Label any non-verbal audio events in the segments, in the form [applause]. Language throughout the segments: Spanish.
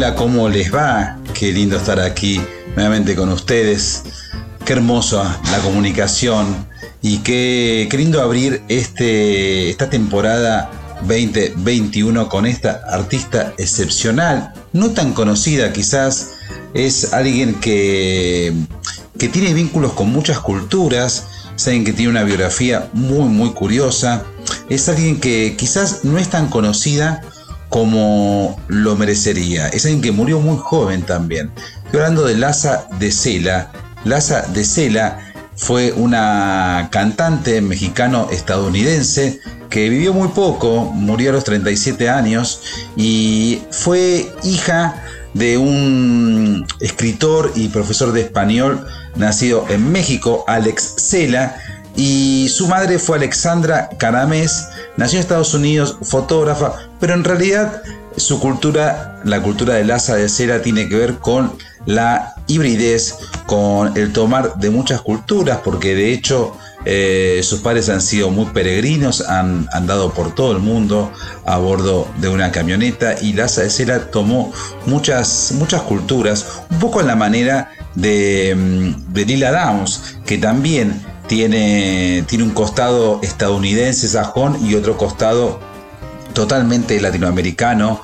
Hola, ¿cómo les va? Qué lindo estar aquí nuevamente con ustedes. Qué hermosa la comunicación y qué, lindo abrir este, esta temporada 2021 con esta artista excepcional, no tan conocida quizás, es alguien que, que tiene vínculos con muchas culturas, saben que tiene una biografía muy muy curiosa, es alguien que quizás no es tan conocida como lo merecería. Es alguien que murió muy joven también. Estoy hablando de Laza de Cela. Laza de Cela fue una cantante mexicano-estadounidense que vivió muy poco, murió a los 37 años y fue hija de un escritor y profesor de español nacido en México, Alex Cela, y su madre fue Alexandra Caramés, nació en Estados Unidos, fotógrafa, pero en realidad su cultura, la cultura de Laza de Cela, tiene que ver con la hibridez, con el tomar de muchas culturas, porque de hecho eh, sus padres han sido muy peregrinos, han andado por todo el mundo a bordo de una camioneta y Laza de Cela tomó muchas, muchas culturas, un poco en la manera de, mm, de Lila Downs, que también tiene, tiene un costado estadounidense, sajón, y otro costado totalmente latinoamericano,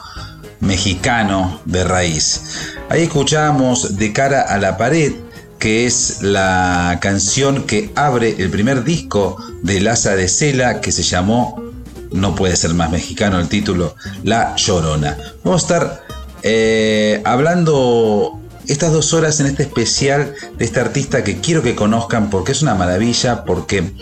mexicano de raíz. Ahí escuchamos De cara a la pared, que es la canción que abre el primer disco de Laza de Cela, que se llamó, no puede ser más mexicano el título, La Llorona. Vamos a estar eh, hablando estas dos horas en este especial de este artista que quiero que conozcan porque es una maravilla, porque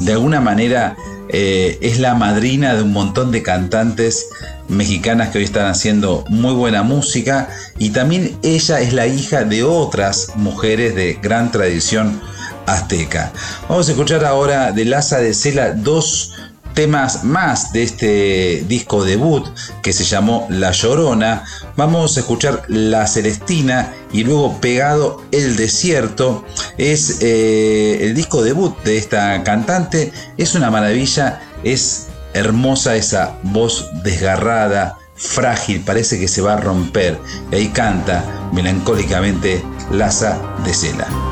de alguna manera eh, es la madrina de un montón de cantantes mexicanas que hoy están haciendo muy buena música y también ella es la hija de otras mujeres de gran tradición azteca. Vamos a escuchar ahora de Laza de Cela dos temas más de este disco debut que se llamó La Llorona. Vamos a escuchar La Celestina y luego Pegado el Desierto. Es eh, el disco debut de esta cantante. Es una maravilla, es hermosa esa voz desgarrada, frágil, parece que se va a romper. Y ahí canta melancólicamente Laza de Cela.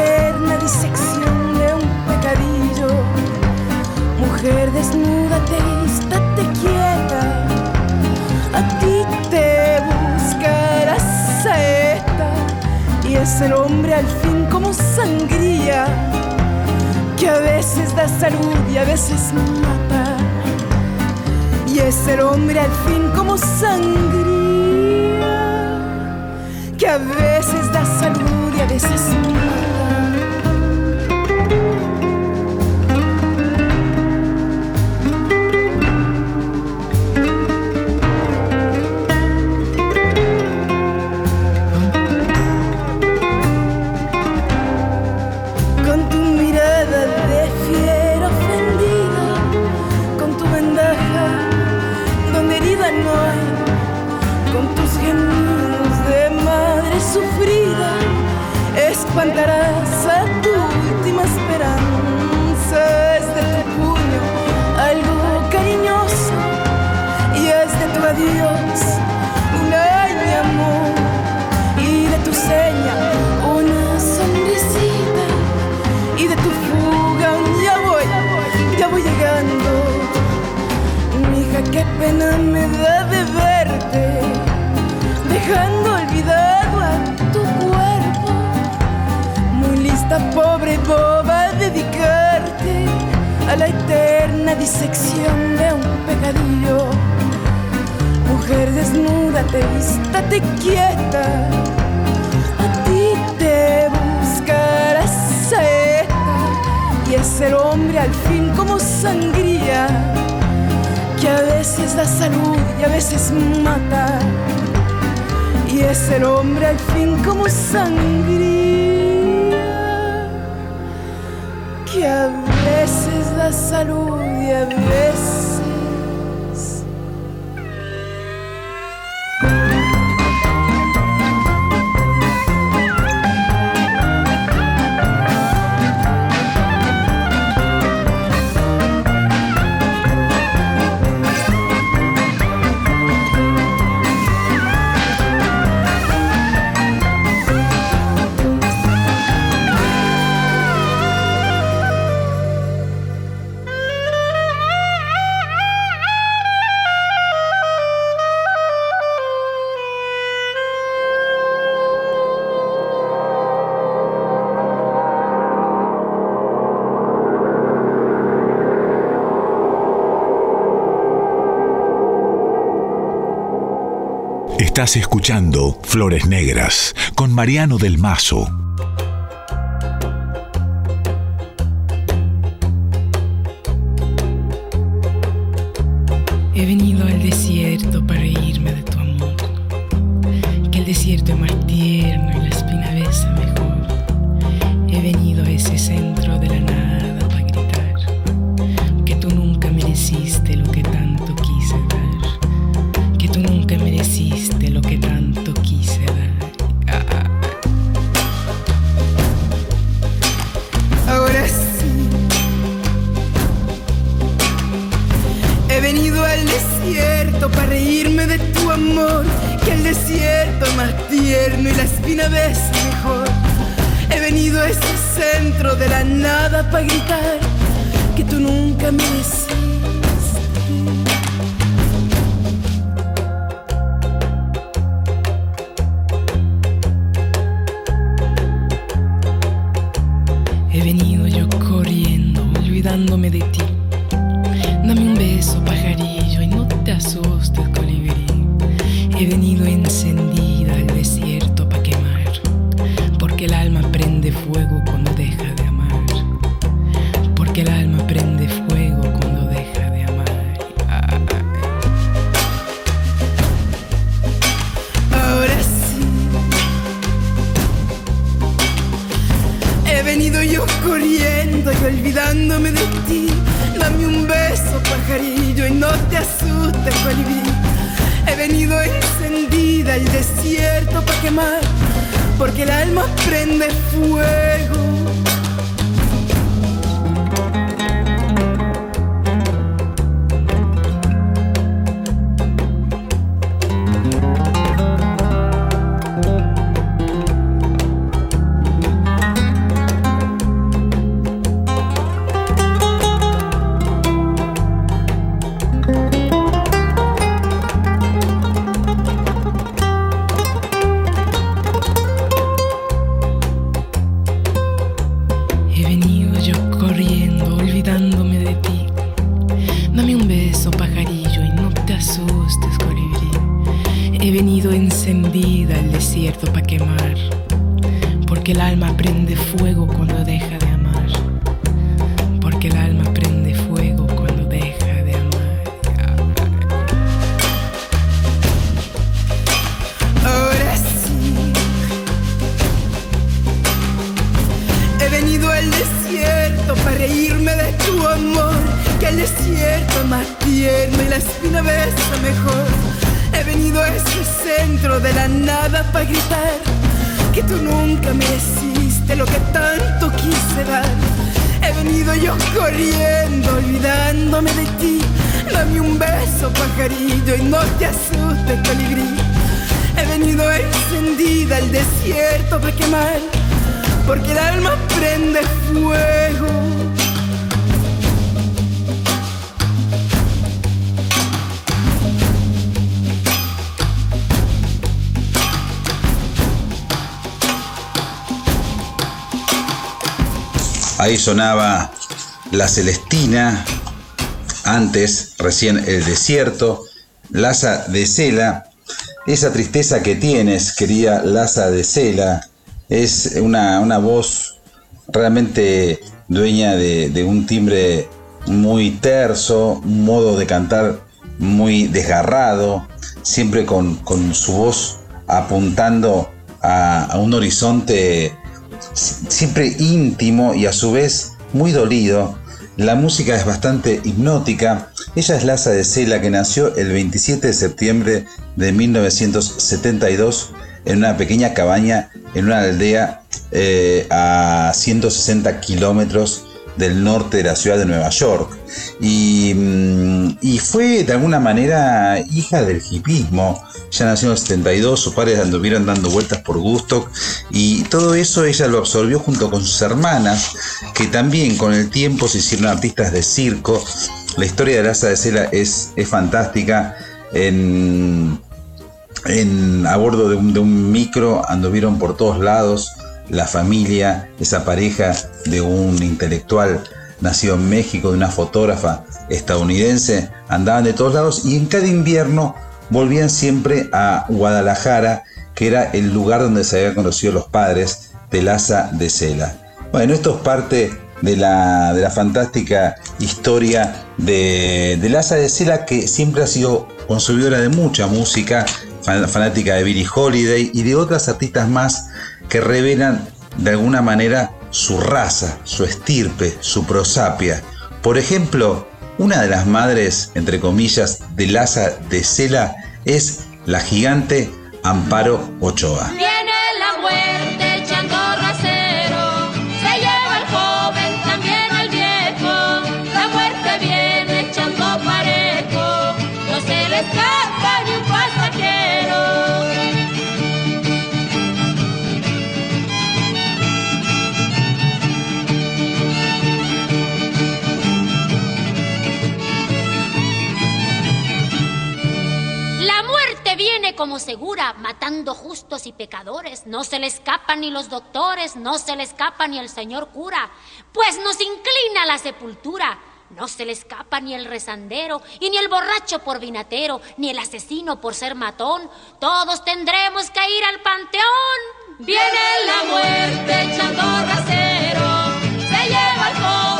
Mujer, desnúdate, estate quieta. A ti te buscará seta. Y es el hombre al fin como sangría, que a veces da salud y a veces mata. Y es el hombre al fin como sangría, que a veces da salud y a veces mata. ver, desnúdate, estate quieta. A ti te buscará seta y es el hombre al fin como sangría que a veces da salud y a veces mata. Y es el hombre al fin como sangría que a veces da salud y a veces Estás escuchando Flores Negras con Mariano del Mazo. sonaba La Celestina, antes, recién El Desierto, Laza de Cela. Esa tristeza que tienes, querida Laza de Cela, es una, una voz realmente dueña de, de, un timbre muy terso, un modo de cantar muy desgarrado, siempre con, con su voz apuntando a, a un horizonte siempre íntimo y a su vez muy dolido. La música es bastante hipnótica. Ella es Laza de Cela que nació el 27 de septiembre de 1972 en una pequeña cabaña en una aldea eh, a 160 kilómetros del norte de la ciudad de Nueva York. Mm, y, fue de alguna manera hija del hipismo. Ya nació en el 72, sus padres anduvieron dando vueltas por gusto y todo eso ella lo absorbió junto con sus hermanas, que también con el tiempo se hicieron artistas de circo. La historia de Laza de Cela es, fantástica. En, a bordo de un micro anduvieron por todos lados la familia, esa pareja de un intelectual nacido en México, de una fotógrafa estadounidense, andaban de todos lados y en cada invierno volvían siempre a Guadalajara, que era el lugar donde se habían conocido los padres de Laza de Cela. Bueno, esto es parte de la, de la fantástica historia de, Laza de Cela, que siempre ha sido consumidora de mucha música, fanática de Billie Holiday y de otras artistas más que revelan de alguna manera su raza, su estirpe, su prosapia. Por ejemplo, una de las madres, entre comillas, de Laza de Cela es la gigante Amparo Ochoa. Como segura, matando justos y pecadores. No se le escapan ni los doctores, no se le escapa ni el señor cura, pues nos inclina la sepultura. No se le escapa ni el rezandero, y ni el borracho por vinatero, ni el asesino por ser matón. Todos tendremos que ir al panteón. Viene la muerte echando rasero, se lleva al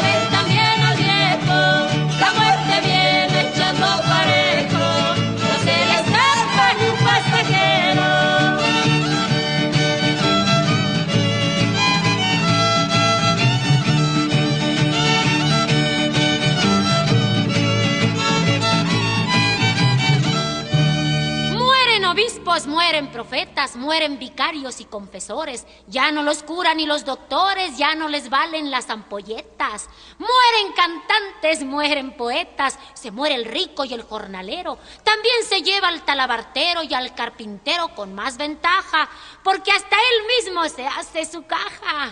mueren profetas, mueren vicarios y confesores. Ya no los curan ni los doctores, ya no les valen las ampolletas. Mueren cantantes, mueren poetas, se muere el rico y el jornalero. También se lleva al talabartero y al carpintero con más ventaja, porque hasta él mismo se hace su caja.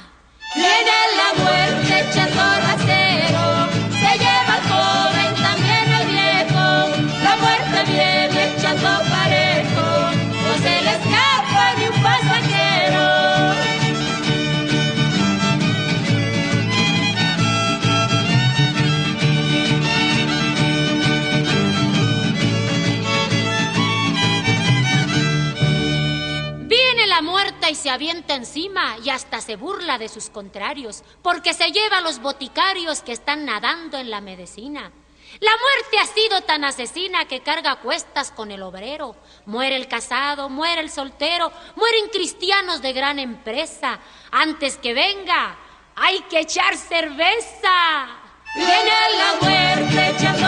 Viene la muerte echando rasero, se lleva al joven, también al viejo. La muerte viene echando parejo, no se le escapa ni un pasajero. Viene la muerta y se avienta encima y hasta se burla de sus contrarios, porque se lleva a los boticarios que están nadando en la medicina. La muerte ha sido tan asesina que carga cuestas con el obrero. Muere el casado, muere el soltero, mueren cristianos de gran empresa. Antes que venga, hay que echar cerveza. Viene la muerte echando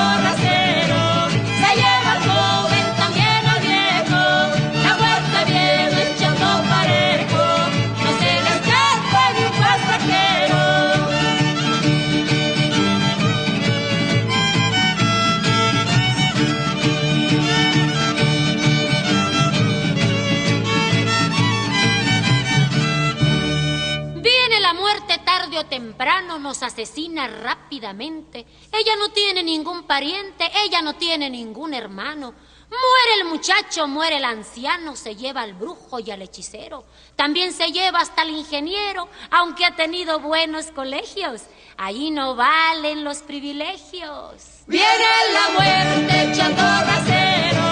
temprano, nos asesina rápidamente. Ella no tiene ningún pariente, ella no tiene ningún hermano. Muere el muchacho, muere el anciano, se lleva al brujo y al hechicero. También se lleva hasta el ingeniero, aunque ha tenido buenos colegios. Ahí no valen los privilegios. Viene la muerte echando rasero,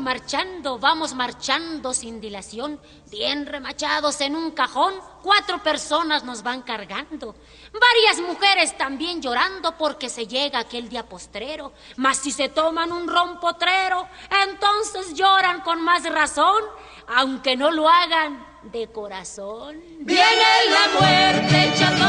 marchando, vamos marchando sin dilación, bien remachados en un cajón, cuatro personas nos van cargando. Varias mujeres también llorando porque se llega aquel día postrero, mas si se toman un rompotrero, entonces lloran con más razón, aunque no lo hagan de corazón. Viene la muerte echando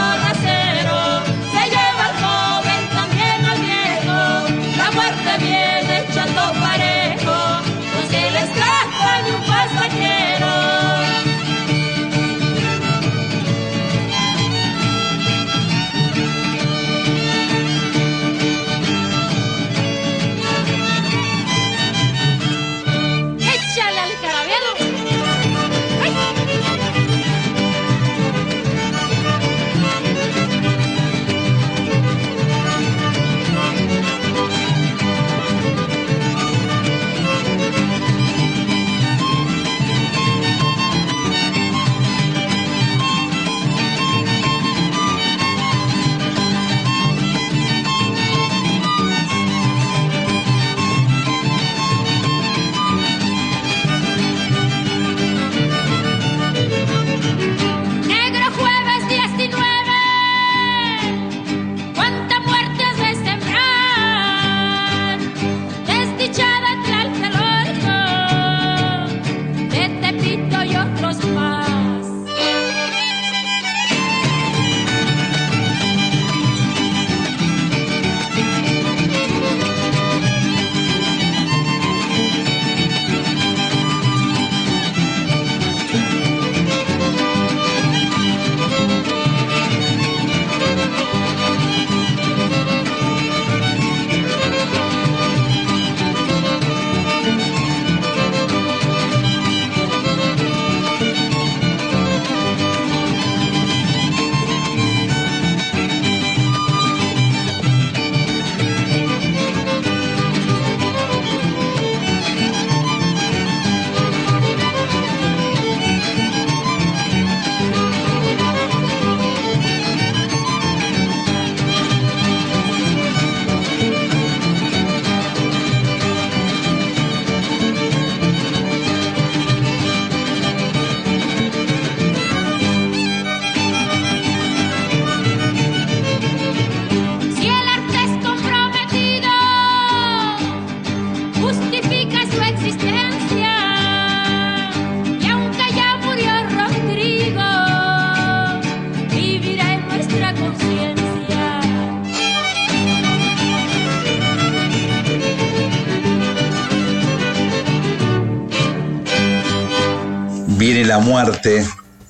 muerte,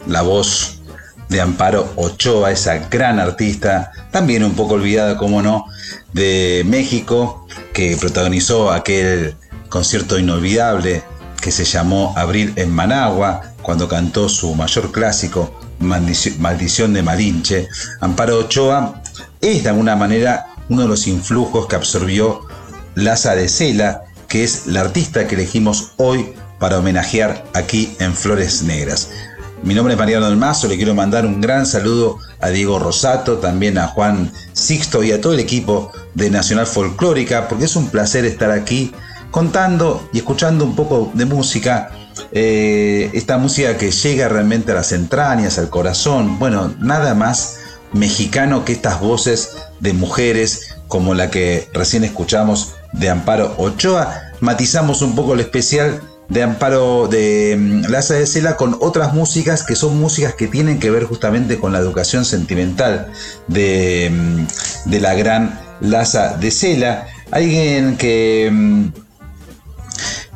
la voz de Amparo Ochoa, esa gran artista, también un poco olvidada, como no, de México, que protagonizó aquel concierto inolvidable que se llamó Abril en Managua, cuando cantó su mayor clásico, Maldici- Maldición de Malinche. Amparo Ochoa es de alguna manera uno de los influjos que absorbió Laza de Cela, que es la artista que elegimos hoy para homenajear aquí en Flores Negras. Mi nombre es Mariano del Mazo, le quiero mandar un gran saludo a Diego Rosato, también a Juan Sixto y a todo el equipo de Nacional Folclórica, porque es un placer estar aquí contando y escuchando un poco de música, eh, esta música que llega realmente a las entrañas, al corazón, bueno, nada más mexicano que estas voces de mujeres como la que recién escuchamos de Amparo Ochoa. Matizamos un poco el especial de Amparo de mm, Laza de Cela con otras músicas que son músicas que tienen que ver justamente con la educación sentimental de, mm, de la gran Laza de Cela. Alguien que mm,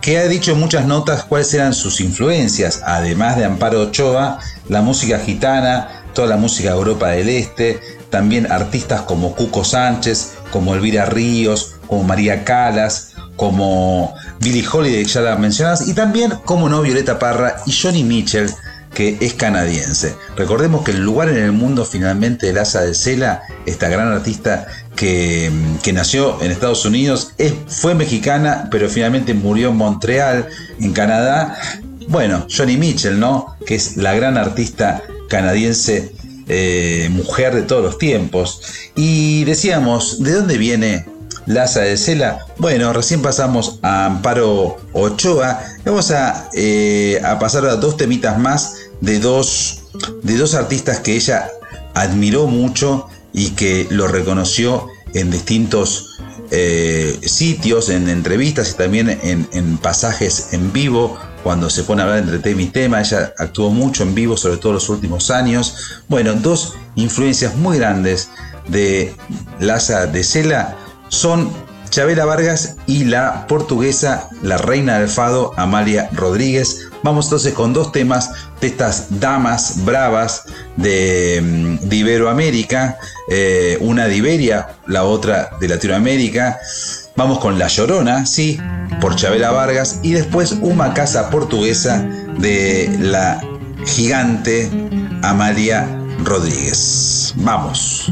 que ha dicho en muchas notas cuáles eran sus influencias, además de Amparo Ochoa, la música gitana, toda la música de Europa del Este, también artistas como Cuco Sánchez, como Elvira Ríos, como María Calas, como Billie Holiday, ya la mencionas, y también, como no, Violeta Parra y Johnny Mitchell, que es canadiense. Recordemos que el lugar en el mundo finalmente de Laza de Cela, esta gran artista que, nació en Estados Unidos, es, fue mexicana, pero finalmente murió en Montreal, en Canadá. Bueno, Johnny Mitchell, ¿no? Que es la gran artista canadiense, eh, mujer de todos los tiempos. Y decíamos, ¿de dónde viene Laza de Cela. Bueno, recién pasamos a Amparo Ochoa. Vamos a, eh, a pasar a dos temitas más de dos, de dos artistas que ella admiró mucho y que lo reconoció en distintos eh, sitios, en entrevistas y también en, pasajes en vivo. Cuando se pone a hablar entre tema y tema, ella actuó mucho en vivo, sobre todo los últimos años. Bueno, dos influencias muy grandes de Laza de Cela son Chabela Vargas y la portuguesa, la reina del fado, Amalia Rodríguez. Vamos entonces con dos temas de estas damas bravas de, mm, Iberoamérica, eh, una de Iberia, la otra de Latinoamérica. Vamos con La Llorona, sí, por Chabela Vargas, y después una casa portuguesa de la gigante Amalia Rodríguez. Vamos.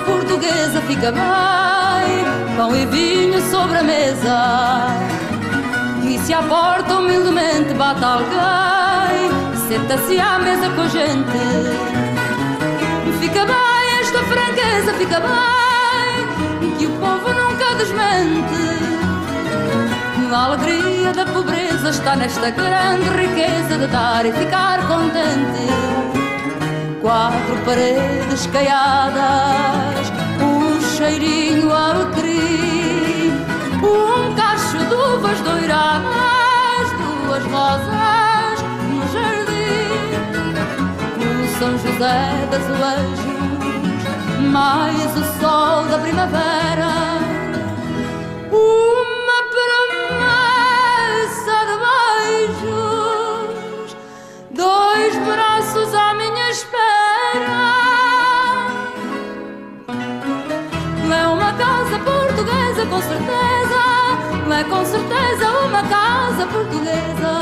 Portuguesa fica bem, pão e vinho sobre a mesa. E se à porta humildemente bate alguém, senta-se à mesa com a gente. Fica bem esta franqueza, fica bem, que o povo nunca desmente. A alegria da pobreza está nesta grande riqueza de dar e ficar contente quatro paredes caiadas, um cheirinho alecrim, um cacho de uvas doiradas, duas rosas no jardim, o São José das Azulejos, mais o sol da primavera. Uma braços à minha espera. É uma casa portuguesa, com certeza. É com certeza uma casa portuguesa.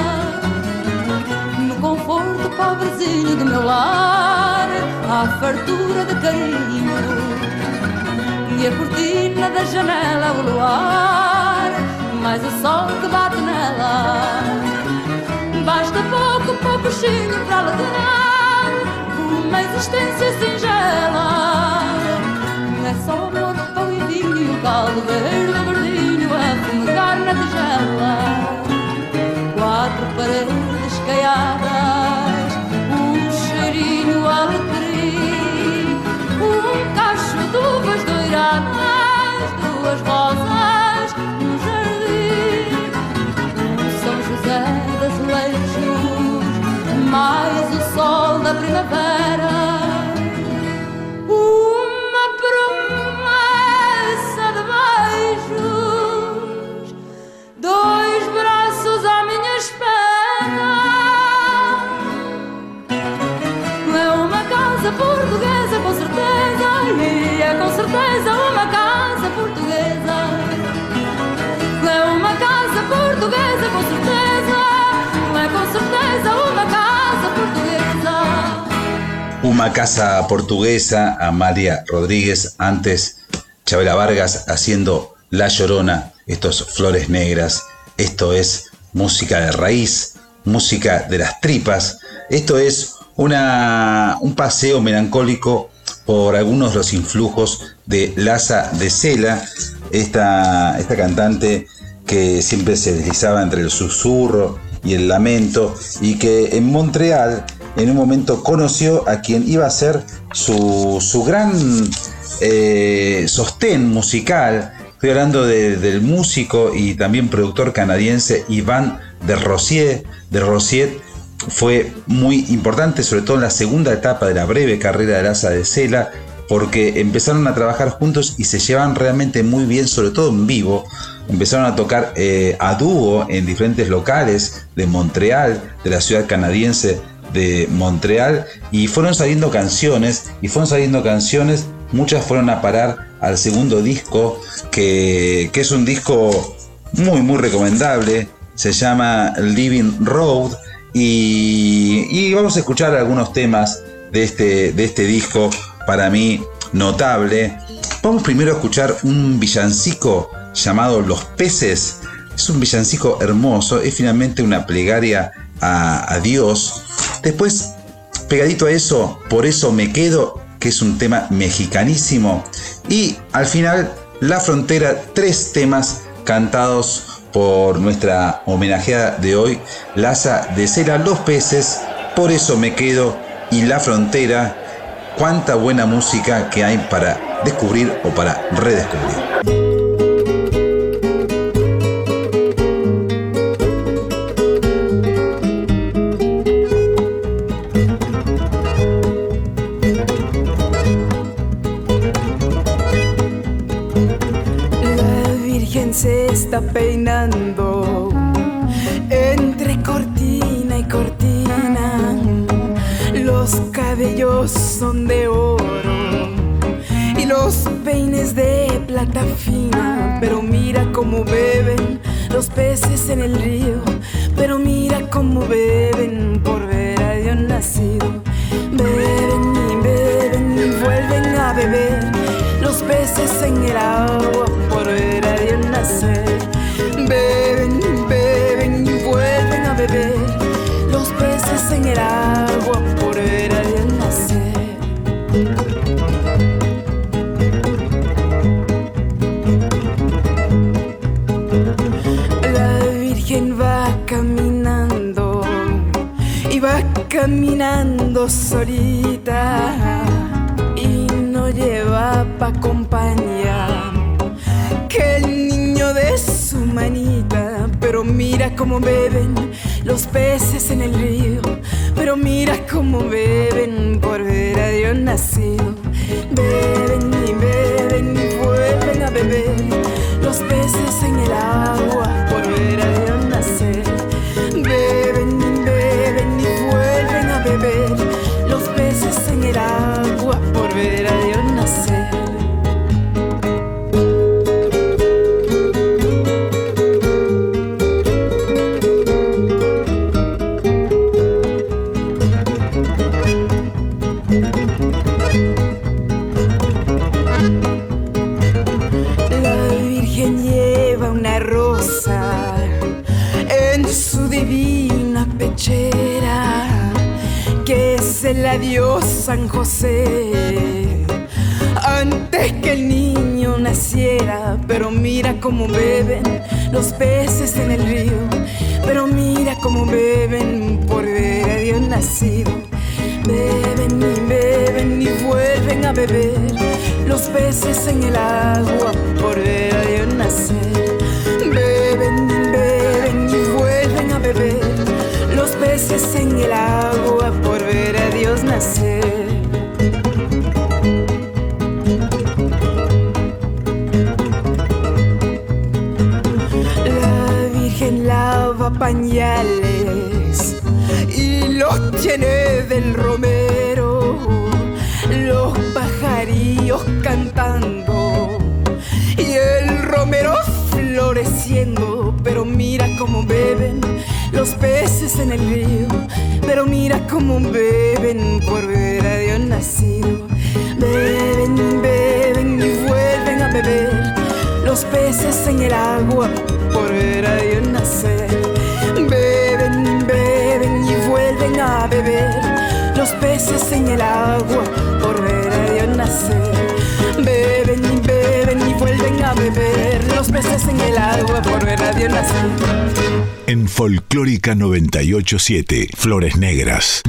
No conforto pobrezinho do meu lar, há fartura de carinho. E a cortina da janela, o luar, mais o sol que bate nela. Basta pouco, pouquinho para alegrar uma existência singela. É só amor, pão e vinho o caldo verde, verdinho a fumegar na tigela. Quatro paredes caiadas, um cheirinho alecrim, um cacho de uvas doiradas, duas rosas mais o sol da primavera. Casa Portuguesa, Amalia Rodríguez, antes Chabela Vargas haciendo La Llorona, estos Flores Negras, esto es música de raíz, música de las tripas, esto es una, un paseo melancólico por algunos de los influjos de Laza de Sela, esta, esta cantante que siempre se deslizaba entre el susurro y el lamento y que en Montreal en un momento conoció a quien iba a ser su, su gran eh, sostén musical. Estoy hablando de- del músico y también productor canadiense Iván de Rossier. De Rossier fue muy importante, sobre todo en la segunda etapa de la breve carrera de Laza de Sela, porque empezaron a trabajar juntos y se llevan realmente muy bien, sobre todo en vivo. Empezaron a tocar eh, a dúo en diferentes locales de Montreal, de la ciudad canadiense de Montreal, y fueron saliendo canciones, y fueron saliendo canciones, muchas fueron a parar al segundo disco, que, que es un disco muy, muy recomendable, se llama Living Road, y, y vamos a escuchar algunos temas de este, de este disco para mí notable. Vamos primero a escuchar un villancico llamado Los peces. Es un villancico hermoso, es finalmente una plegaria a, Dios. Después, pegadito a eso, por eso me quedo, que es un tema mexicanísimo. Y al final, La Frontera, tres temas cantados por nuestra homenajeada de hoy, Laza de Cera, Los peces, por eso me quedo y La Frontera cuánta buena música que hay para descubrir o para redescubrir. Peinando entre cortina y cortina. Los cabellos son de oro y los peines de plata fina. Pero mira cómo beben los peces en el río. Pero mira cómo beben por ver a Dios nacido. Beben y beben y vuelven a beber los peces en el agua por ver a nacer. Beben beben y vuelven a beber los peces en el agua por ver a Dios nacer. La Virgen va caminando y va caminando solita y no lleva pa' compañía mira cómo beben los peces en el río. Pero mira cómo beben por ver a Dios nacido. Beben y beben y vuelven a beber los peces en el agua por ver a Dios se la dio San José antes que el niño naciera. Pero mira cómo beben los peces en el río, pero mira cómo beben por ver a Dios nacido. Beben y beben y vuelven a beber los peces en el agua por ver a Dios nacer. Peces en el agua por ver a Dios nacer. La Virgen lava pañales y los tiene del romero, los pajarillos cantando y el romero floreciendo. Los peces en el río, pero mira cómo beben por ver a Dios nacido. Beben beben y vuelven a beber los peces en el agua por ver a Dios nacer. Beben beben y vuelven a beber los peces en el agua por ver a Dios nacer. Beben a beber los peces en el agua por ver a Dios nacer. En Folclórica 987, Flores Negras.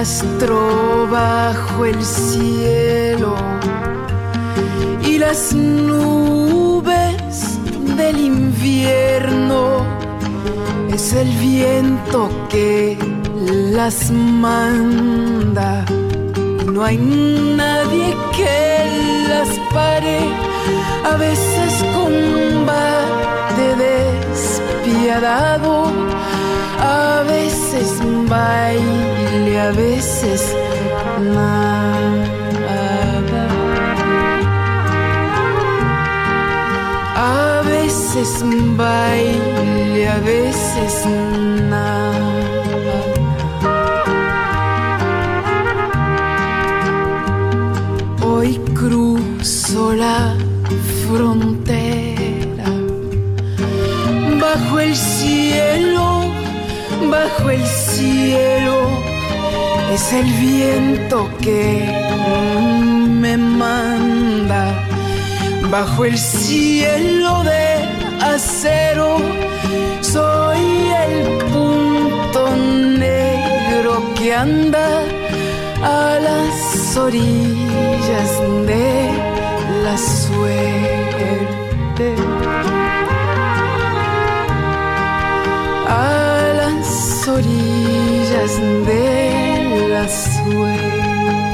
Me arrastro bajo el cielo y las nubes del invierno es el viento que las manda. Y no hay nadie que las pare a veces combate despiadado a veces baile a veces nada A veces baile, a veces nada. Hoy cruzo la es el viento que me manda bajo el cielo de acero. Soy el punto negro que anda a las orillas de la suerte. Las orillas de la suerte.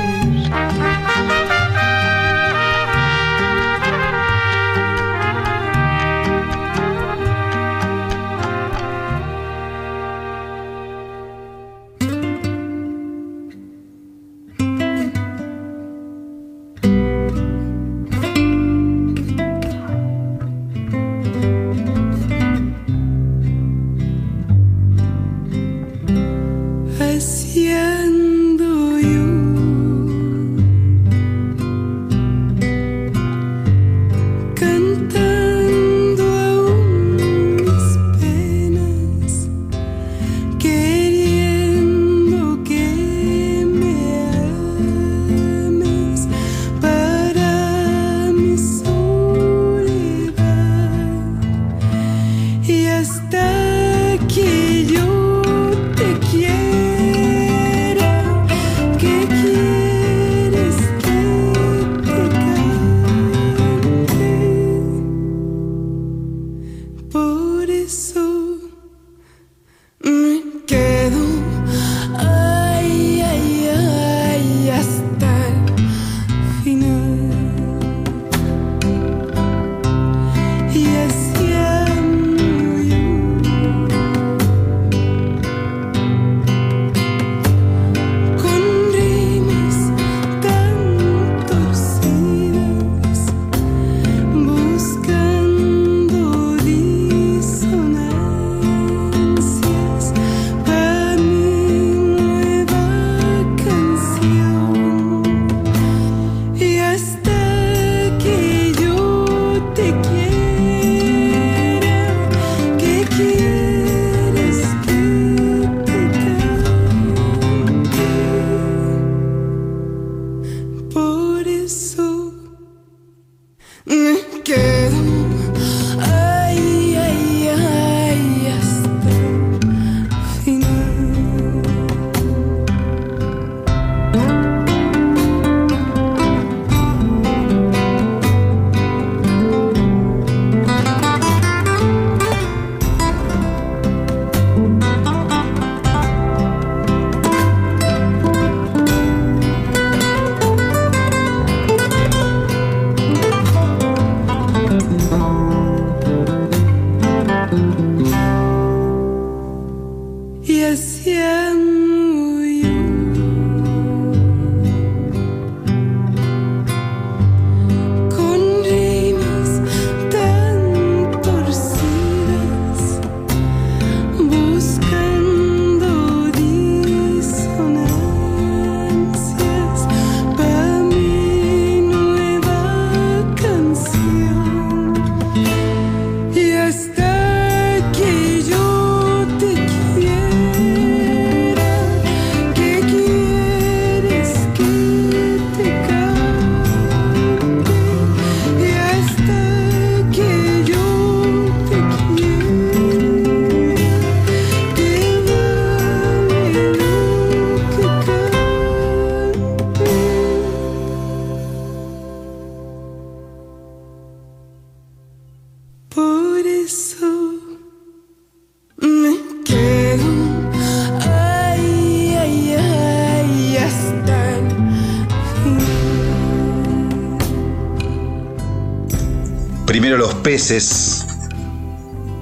Peces,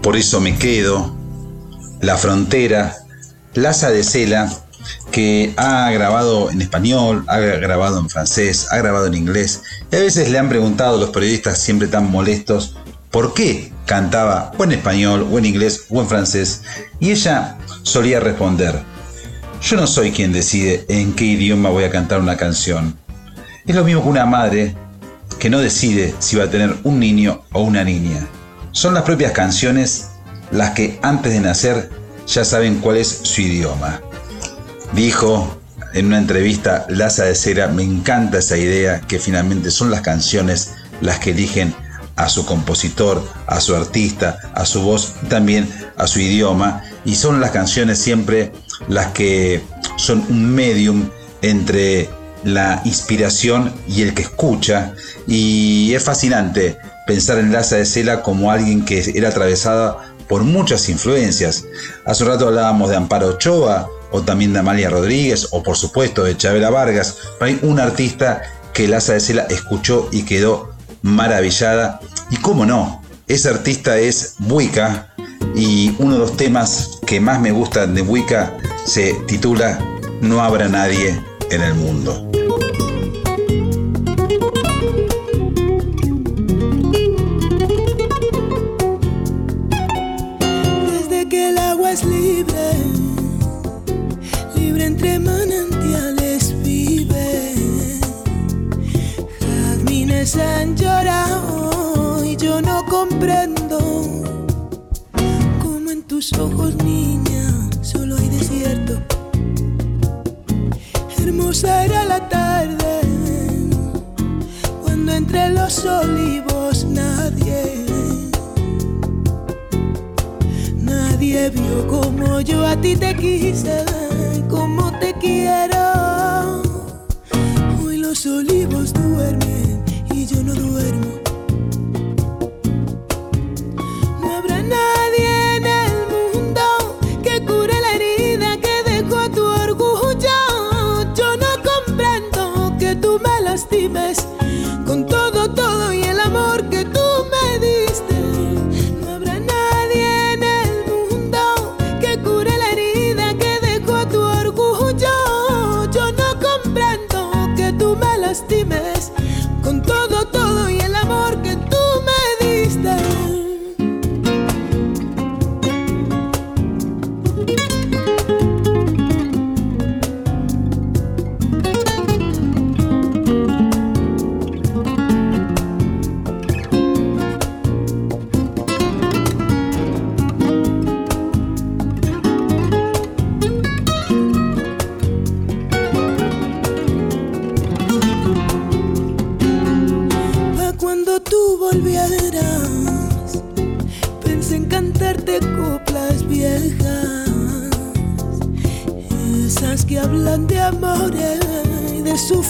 por eso me quedo. La frontera, Laza de Cela, que ha grabado en español, ha grabado en francés, ha grabado en inglés. Y a veces le han preguntado a los periodistas siempre tan molestos por qué cantaba o en español, o en inglés, o en francés. Y ella solía responder, yo no soy quien decide en qué idioma voy a cantar una canción. Es lo mismo que una madre que no decide si va a tener un niño o una niña. Son las propias canciones las que antes de nacer ya saben cuál es su idioma. Dijo en una entrevista Laza de Cera, me encanta esa idea que finalmente son las canciones las que eligen a su compositor, a su artista, a su voz también a su idioma. Y son las canciones siempre las que son un medium entre la inspiración y el que escucha. Y es fascinante pensar en Laza de Cela como alguien que era atravesada por muchas influencias. Hace un rato hablábamos de Amparo Ochoa, o también de Amalia Rodríguez, o por supuesto de Chabela Vargas. Hay un artista que Laza de Cela escuchó y quedó maravillada. Y cómo no, ese artista es Buica, y uno de los temas que más me gustan de Buica se titula No habrá nadie en el mundo. Desde que el agua es libre, libre entre manantiales vive. Jazmines han llorado y yo no comprendo cómo en tus ojos, niña, solo hay desierto. Era la tarde cuando entre los olivos nadie Nadie vio como yo a ti te quise, como te quiero. Hoy los olivos duermen y yo no duermo.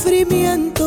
Sufrimiento.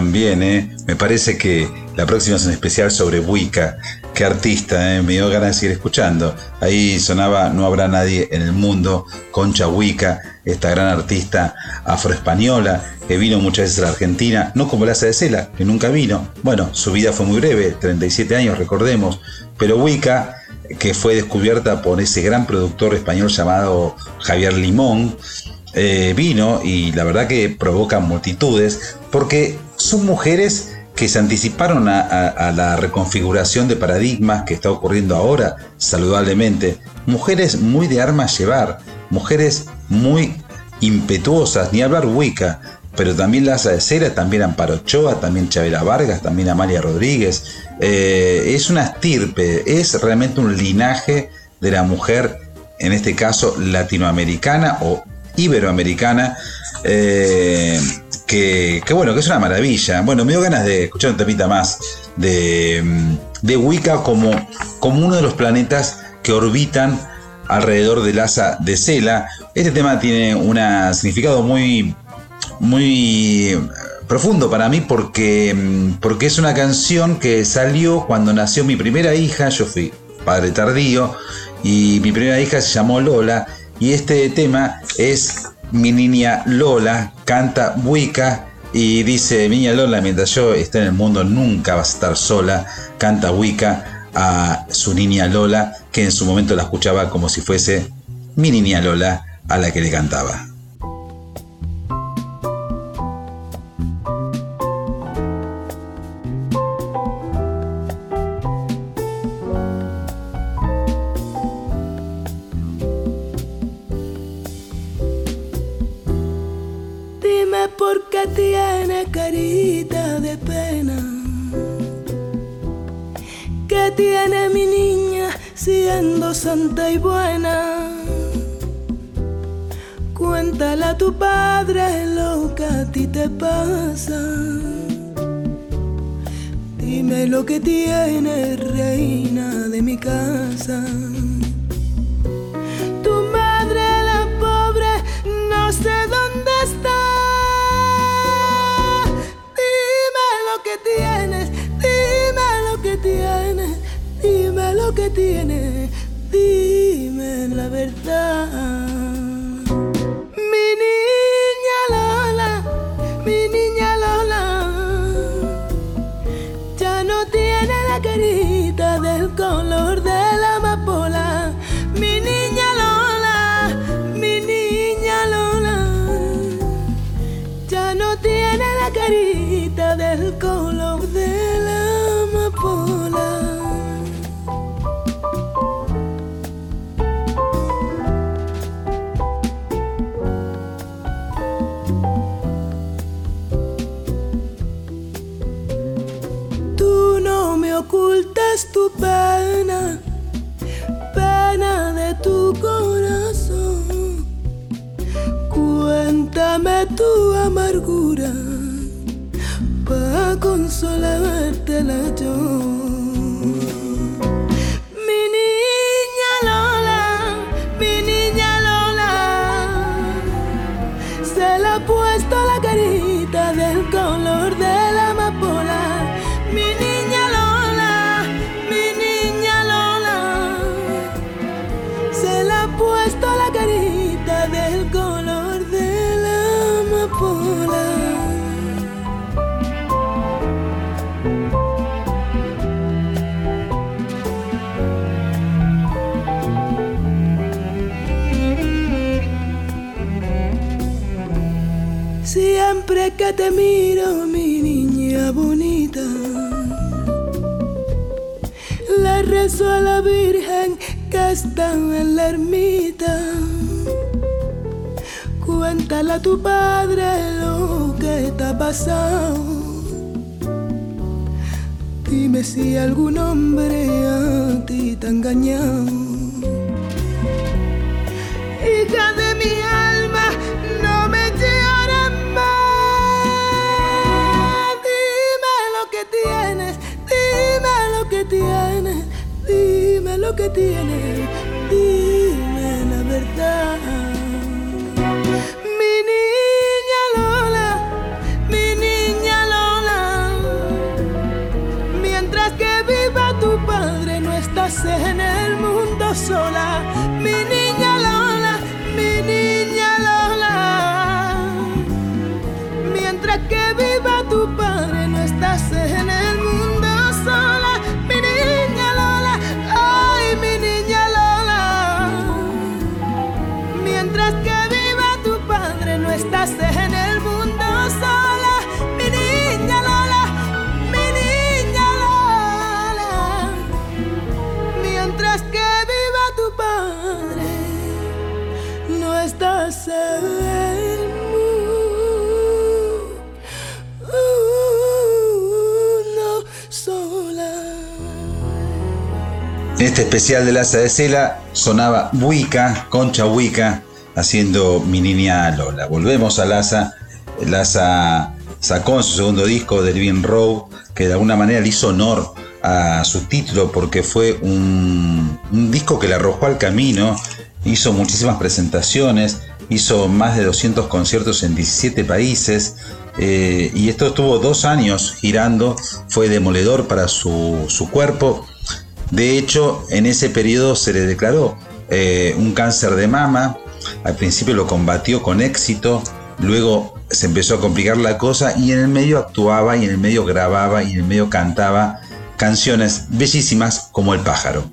También, ¿eh? Me parece que la próxima es un especial sobre Buica. Qué artista, ¿eh? Me dio ganas de seguir escuchando. Ahí sonaba No habrá nadie en el mundo, Concha Buica, esta gran artista afroespañola que vino muchas veces a la Argentina, no como Laza de Cela, que nunca vino. Bueno, su vida fue muy breve, 37 años, recordemos, pero Buica, que fue descubierta por ese gran productor español llamado Javier Limón, eh, vino y la verdad que provoca multitudes porque son mujeres que se anticiparon a, la reconfiguración de paradigmas que está ocurriendo ahora saludablemente. Mujeres muy de armas llevar, mujeres muy impetuosas, ni hablar Wicca, pero también Laza de Cera, también Amparo Ochoa, también Chabela Vargas, también Amalia Rodríguez. Eh, es una estirpe, es realmente un linaje de la mujer, en este caso latinoamericana o iberoamericana, eh, que, bueno, que es una maravilla. Bueno, me dio ganas de escuchar un temita más de, mm, de Wicca como, como uno de los planetas que orbitan alrededor del asa de Cela. Este tema tiene un significado muy, muy eh, profundo para mí porque, mm, porque es una canción que salió cuando nació mi primera hija. Yo fui padre tardío y mi primera hija se llamó Lola y este tema es mi niña Lola, canta Wicca y dice, mi niña Lola, mientras yo esté en el mundo nunca vas a estar sola, canta Wicca a su niña Lola, que en su momento la escuchaba como si fuese mi niña Lola a la que le cantaba. ¿Qué tiene mi niña siendo santa y buena? Cuéntale a tu padre lo que a ti te pasa. Dime lo que tiene reina de mi casa. Tu madre, la pobre, no sé dónde está. Dime lo que tienes, dime lo que tienes, dime lo que tienes, dime la verdad. Mi niña Lola, mi niña Lola, ya no tiene la carita del color de ha puesto la carita del color de la amapola. Te miro, mi niña bonita, le rezo a la Virgen que está en la ermita. Cuéntale a tu padre lo que te ha pasado. Dime si algún hombre a ti te ha engañado. Lo que tienes, dime la verdad. En este especial de Laza de Cela sonaba Wicca, Concha Wicca, haciendo Mi Niña Lola. Volvemos a Laza. Laza sacó en su segundo disco, Delvin Row, que de alguna manera le hizo honor a su título porque fue un, disco que le arrojó al camino, hizo muchísimas presentaciones, hizo más de 200 conciertos en 17 países eh, y esto estuvo dos años girando, fue demoledor para su cuerpo. De hecho, en ese periodo se le declaró eh, un cáncer de mama. Al principio lo combatió con éxito, luego se empezó a complicar la cosa y en el medio actuaba y en el medio grababa y en el medio cantaba canciones bellísimas como El pájaro.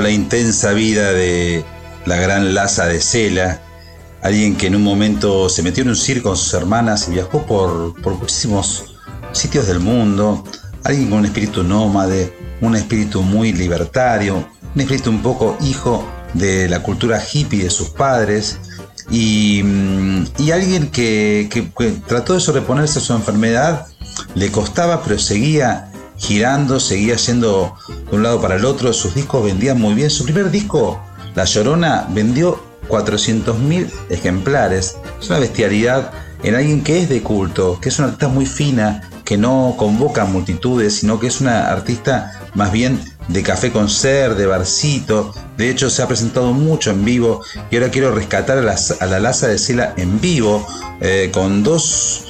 La intensa vida de la gran Laza de Cela, alguien que en un momento se metió en un circo con sus hermanas y viajó por, por muchísimos sitios del mundo, alguien con un espíritu nómade, un espíritu muy libertario, un espíritu un poco hijo de la cultura hippie de sus padres y, mm, y alguien que, que- que trató de sobreponerse a su enfermedad, le costaba pero seguía girando, seguía yendo de un lado para el otro, sus discos vendían muy bien, su primer disco, La Llorona, vendió 400.000 ejemplares, es una bestialidad en alguien que es de culto, que es una artista muy fina, que no convoca multitudes, sino que es una artista más bien de café con ser, de barcito. De hecho, se ha presentado mucho en vivo. Y ahora quiero rescatar a la, a la Laza de Cela en vivo eh, con dos,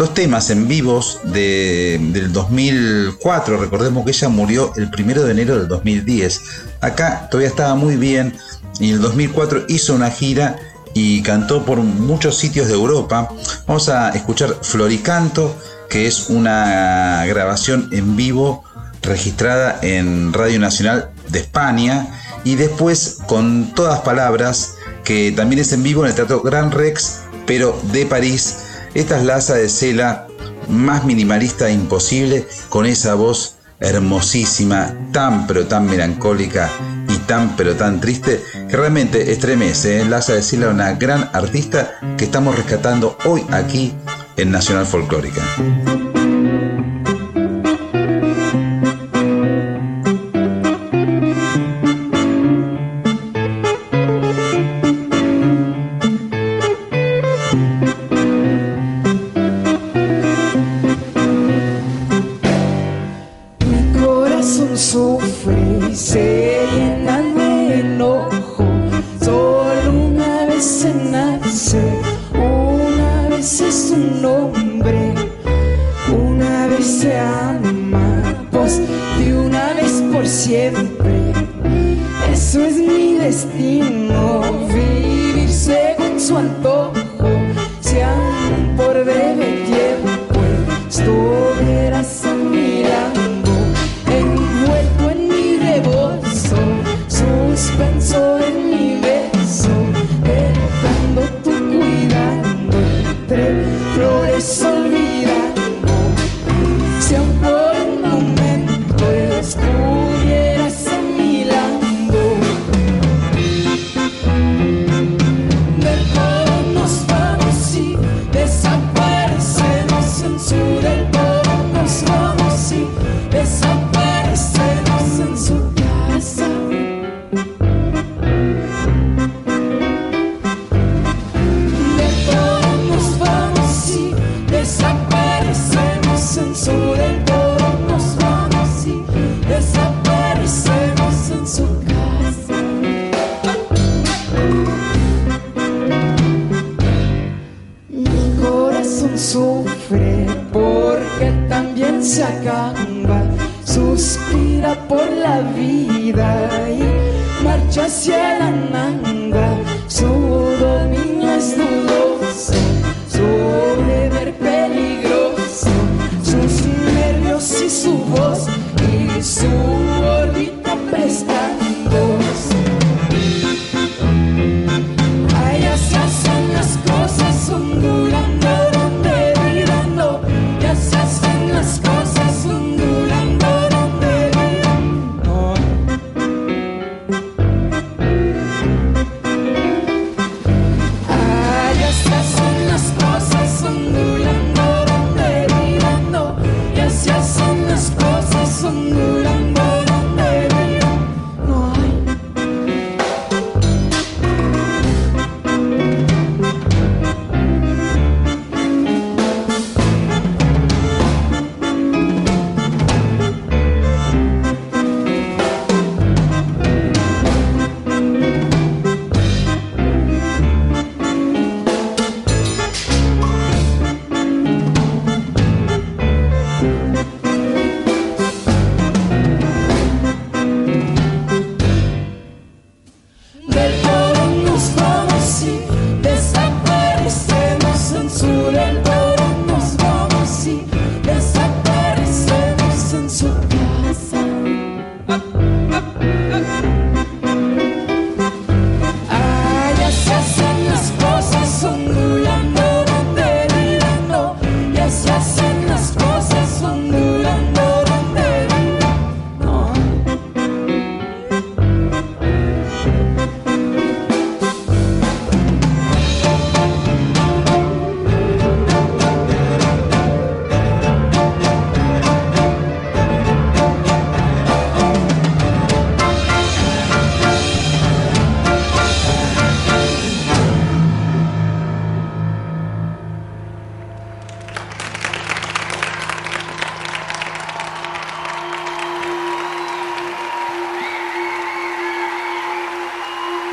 dos temas en vivos de- del 2004. Recordemos que ella murió el primero de enero del 2010. Acá todavía estaba muy bien y en el 2004 hizo una gira y cantó por muchos sitios de Europa. Vamos a escuchar Floricanto, que es una grabación en vivo registrada en Radio Nacional de España y después con todas palabras que también es en vivo en el Teatro Gran Rex pero de París esta es Laza de Cela más minimalista imposible con esa voz hermosísima tan pero tan melancólica y tan pero tan triste que realmente estremece ¿eh? Laza de Cela una gran artista que estamos rescatando hoy aquí en Nacional Folclórica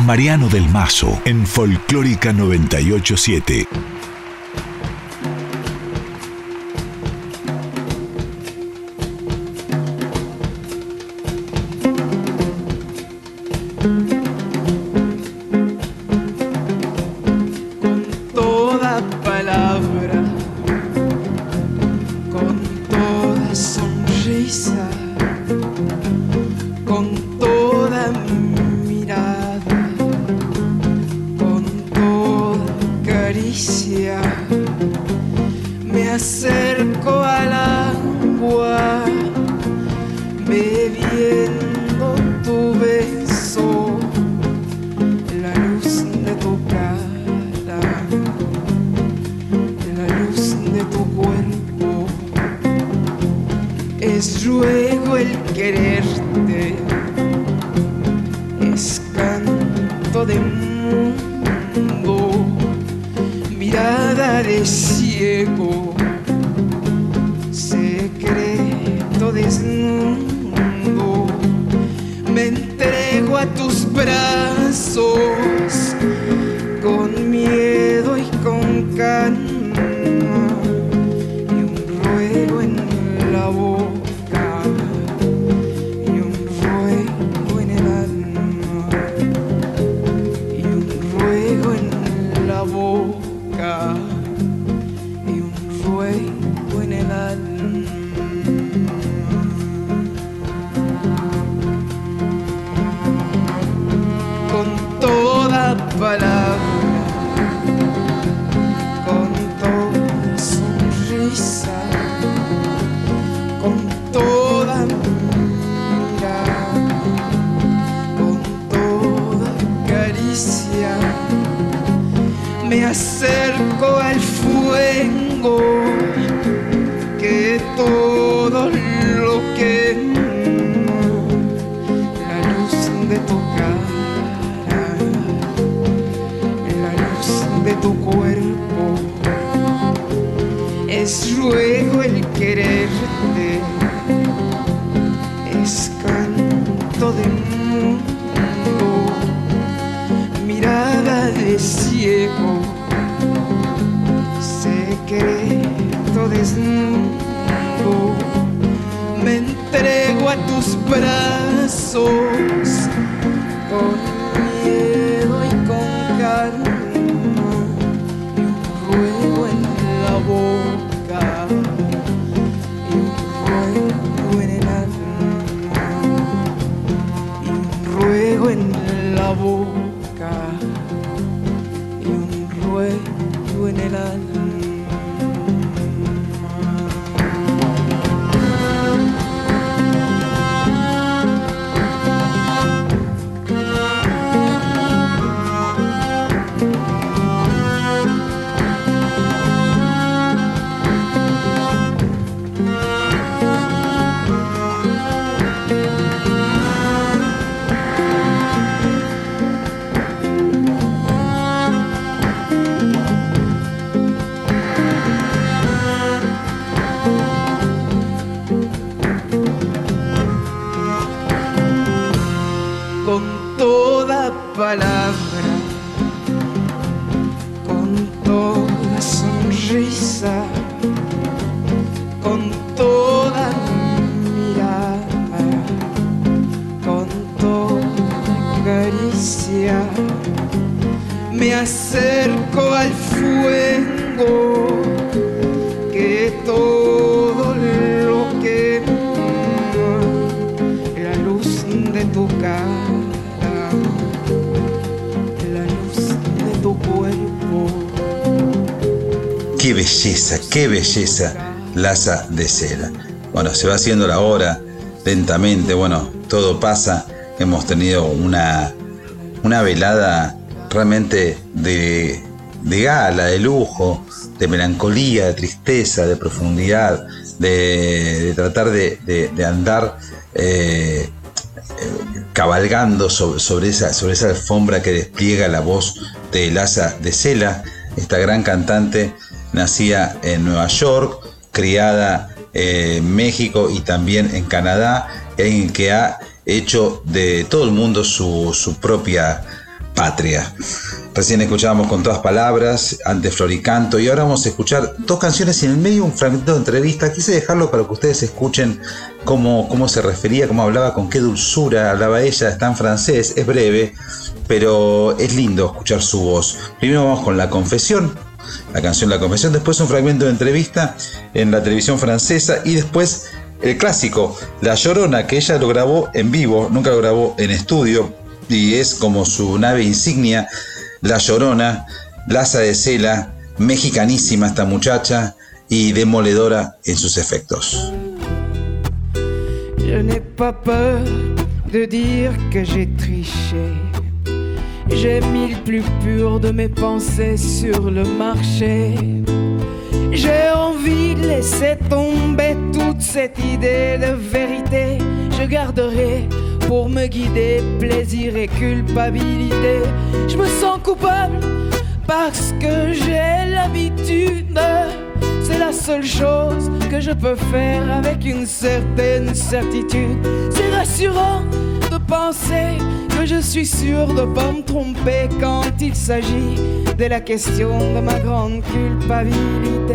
Mariano del Mazo en Folclórica 987. Tu cara, la luz de tu cuerpo. Qué belleza, qué belleza, Laza de Cera. Bueno, se va haciendo la hora lentamente, bueno, todo pasa. Hemos tenido una, una velada realmente de, de gala, de lujo, de melancolía, de tristeza, de profundidad, de, de tratar de, de- andar eh, cabalgando sobre, sobre esa, sobre esa alfombra que despliega la voz de Laza de Cela, esta gran cantante nacida en Nueva York, criada en México y también en Canadá, en que ha hecho de todo el mundo su, su propia patria. Recién escuchábamos con todas palabras, antes Floricanto, y ahora vamos a escuchar dos canciones y en el medio un fragmento de entrevista. Quise dejarlo para que ustedes escuchen cómo, cómo se refería, cómo hablaba, con qué dulzura hablaba ella. Está en francés, es breve, pero es lindo escuchar su voz. Primero vamos con La Confesión, la canción La Confesión, después un fragmento de entrevista en la televisión francesa y después el clásico, La Llorona, que ella lo grabó en vivo, nunca lo grabó en estudio y es como su nave insignia, La Llorona, Laza de Cela, mexicanísima esta muchacha y demoledora en sus efectos. Je n'ai pas peur de dire que j'ai triché. J'ai mis le plus pur de mes pensées sur le marché. J'ai envie de laisser tomber toute cette idée de vérité. Je garderai pour me guider plaisir et culpabilité. Je me sens coupable parce que j'ai l'habitude. C'est la seule chose que je peux faire avec une certaine certitude. C'est rassurant de penser que je suis sûr de pas me tromper quand il s'agit de la question de ma grande culpabilité.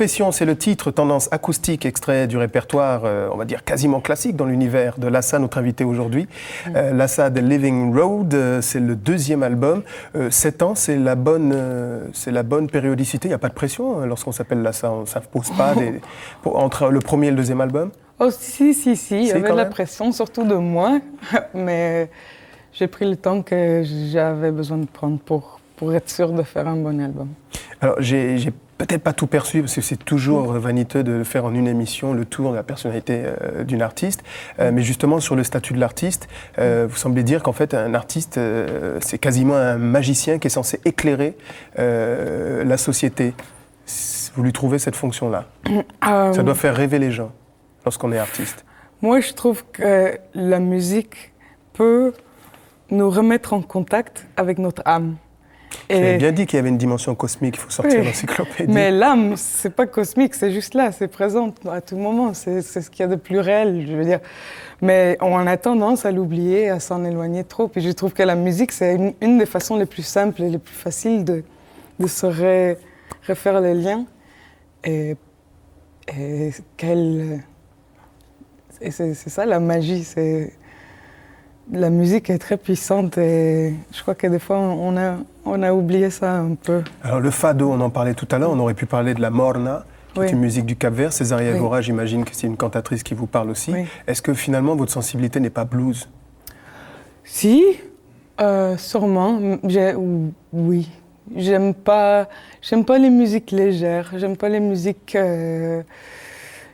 Confession, c'est le titre tendance acoustique extrait du répertoire, euh, on va dire quasiment classique dans l'univers de Lassa, notre invité aujourd'hui. Euh, Lassa The Living Road, euh, c'est le deuxième album. Euh, Sept ans, c'est la bonne, c'est la bonne périodicité. Il n'y a pas de pression hein, lorsqu'on s'appelle Lassa. On- ne pose pas [laughs] des- pour- entre le premier et le deuxième album. Oh, si, si, si, il y avait de la pression, surtout de moi, [laughs] mais j'ai pris le temps que j'avais besoin de prendre pour, pour être sûr de faire un bon album. Alors, j'ai peut-être pas tout perçu, parce que c'est toujours vaniteux de faire en une émission le tour de la personnalité euh, d'une artiste. Euh, mais justement, sur le statut de l'artiste, euh, vous semblez dire qu'en fait, un artiste, c'est quasiment un magicien qui est censé éclairer la société. Vous lui trouvez cette fonction-là? [clears throat] Ça doit faire rêver les gens lorsqu'on est artiste. Moi, je trouve que la musique peut nous remettre en contact avec notre âme. J'avais bien dit qu'il y avait une dimension cosmique, il faut sortir Oui. l'encyclopédie. Mais l'âme, c'est pas cosmique, c'est juste là, c'est présent à tout moment, c'est ce qu'il y a de plus réel, je veux dire. Mais on a tendance à l'oublier, à s'en éloigner trop. Puis je trouve que la musique, c'est une, une des façons les plus simples et les plus faciles de, de se ré- refaire les liens. Et, et. Et c'est c'est ça la magie, c'est. La musique est très puissante et je crois que des fois on a, on a oublié ça un peu. Alors le fado, on en parlait tout à l'heure, on aurait pu parler de la morna, qui est Oui. une musique du Cap-Vert. Césaria Oui. Evora, j'imagine que c'est une cantatrice qui vous parle aussi. Oui. Est-ce que finalement votre sensibilité n'est pas blues? Si, euh, sûrement. Oui. J'aime pas, j'aime pas les musiques légères. J'aime pas les musiques. euh,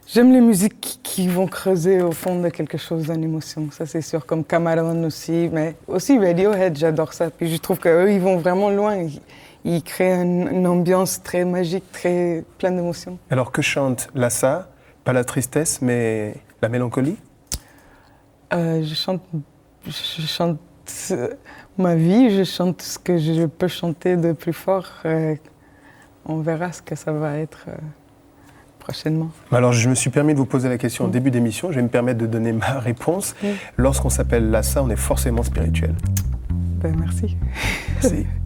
J'aime les musiques qui, vont creuser au fond de quelque chose, d'une émotion. Ça, c'est sûr. Comme Cameron aussi, mais aussi Radiohead, j'adore ça. Puis je trouve qu'eux, ils vont vraiment loin. Ils, ils créent une, une ambiance très magique, très pleine d'émotions. Alors que chante Lassa? Pas la tristesse, mais la mélancolie? Euh, je chante, je chante euh, ma vie, je chante ce que je peux chanter de plus fort. euh, on verra ce que ça va être euh, prochainement. Alors je me suis permis de vous poser la question au début d'émission, je vais me permettre de donner ma réponse. Mm. Lorsqu'on s'appelle Lassa, on est forcément spirituel. Ben, merci. Merci. [laughs]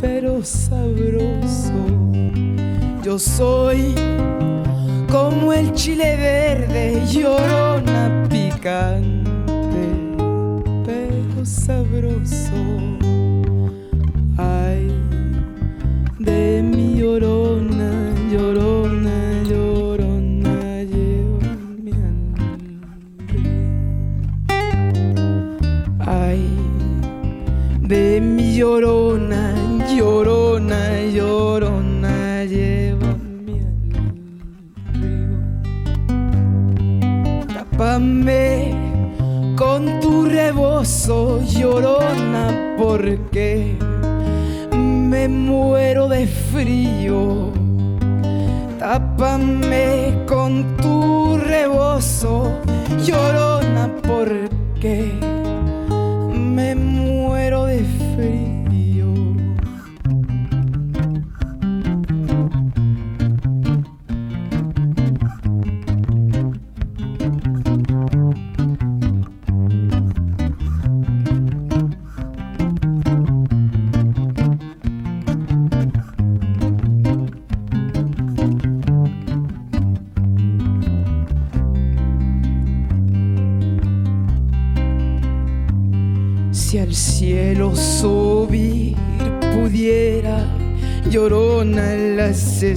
pero sabroso. Yo soy como el chile verde, llorona picante, pero sabroso. Ay, de mi llorona, llorona, llorona, lleva mi Ay, de mi llorona, llorona, tu rebozo, llorona, porque me muero de frío. Tápame con tu rebozo, llorona, porque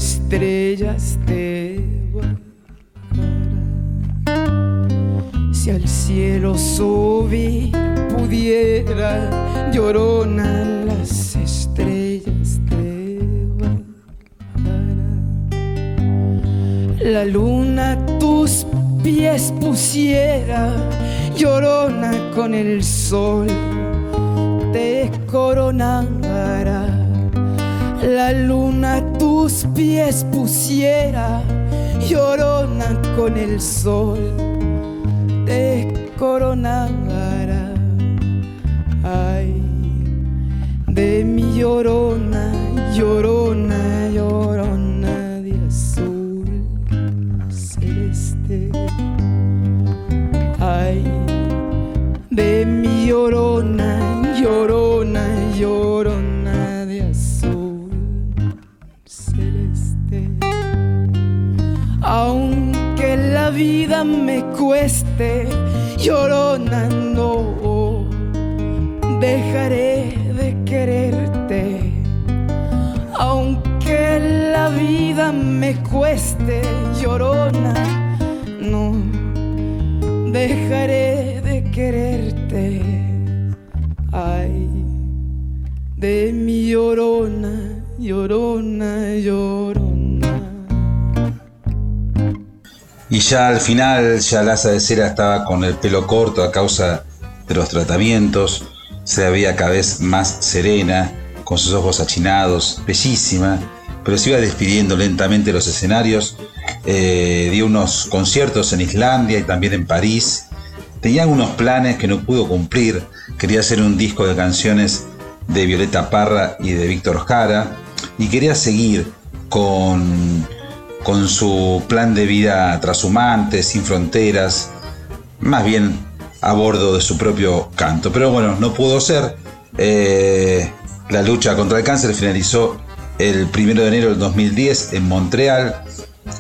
estrellas te bajarán. Si al cielo subir pudiera, llorona las estrellas te bajarán. La luna tus pies pusiera, llorona con el sol te coronara. La luna tus pies pusiera, llorona con el sol te coronara. Ay, de mi llorona, llorona, llorona vida me cueste, llorona, no dejaré de quererte. Aunque la vida me cueste, llorona, no dejaré de quererte. Ay, de mi llorona, llorona, llorona. Y ya al final, ya Laza de Cera estaba con el pelo corto a causa de los tratamientos. Se la veía cada vez más serena, con sus ojos achinados, bellísima, pero se iba despidiendo lentamente los escenarios. Eh, dio unos conciertos en Islandia y también en París. Tenía algunos planes que no pudo cumplir. Quería hacer un disco de canciones de Violeta Parra y de Víctor Jara. Y quería seguir con con su plan de vida trashumante, sin fronteras, más bien a bordo de su propio canto. Pero bueno, no pudo ser. Eh, la lucha contra el cáncer finalizó el 1 de enero del 2010 en Montreal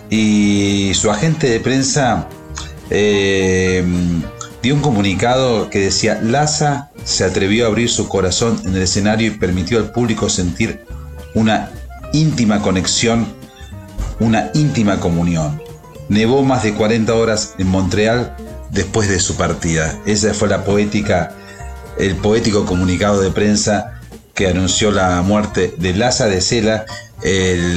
y su agente de prensa eh, dio un comunicado que decía, Laza se atrevió a abrir su corazón en el escenario y permitió al público sentir una íntima conexión una íntima comunión. Nevó más de 40 horas en Montreal después de su partida. Esa fue la poética, el poético comunicado de prensa que anunció la muerte de Laza de Sela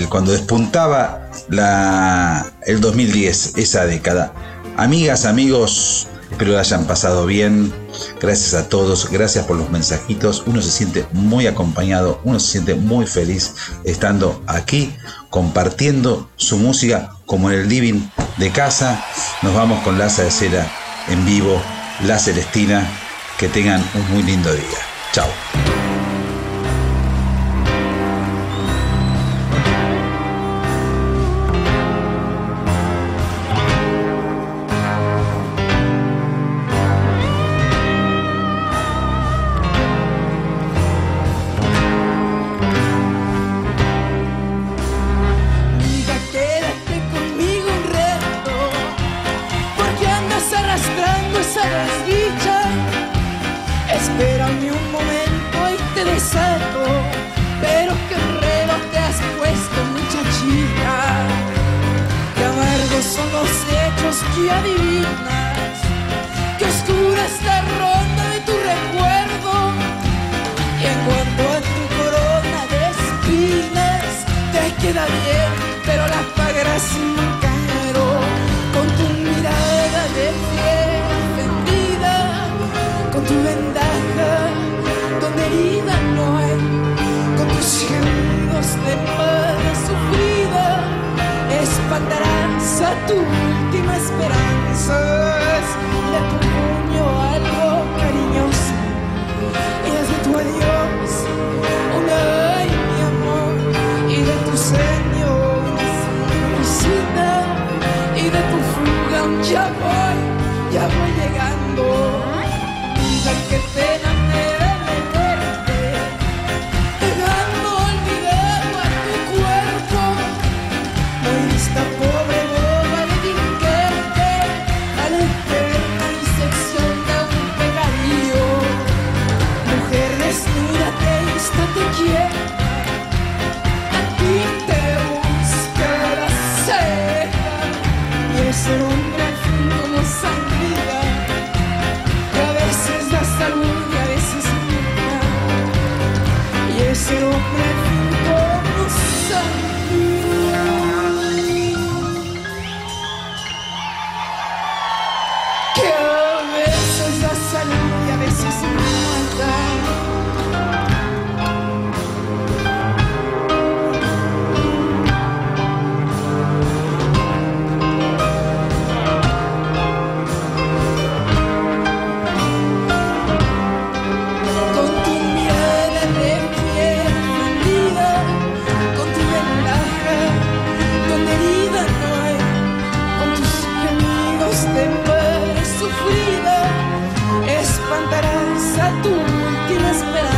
cuando despuntaba la, el 2010, esa década. Amigas, amigos, espero hayan pasado bien. Gracias a todos, gracias por los mensajitos. Uno se siente muy acompañado, uno se siente muy feliz estando aquí compartiendo su música como en el living de casa. Nos vamos con Laza de Cera en vivo, La Celestina. Que tengan un muy lindo día. Chao. a tu multinesperada.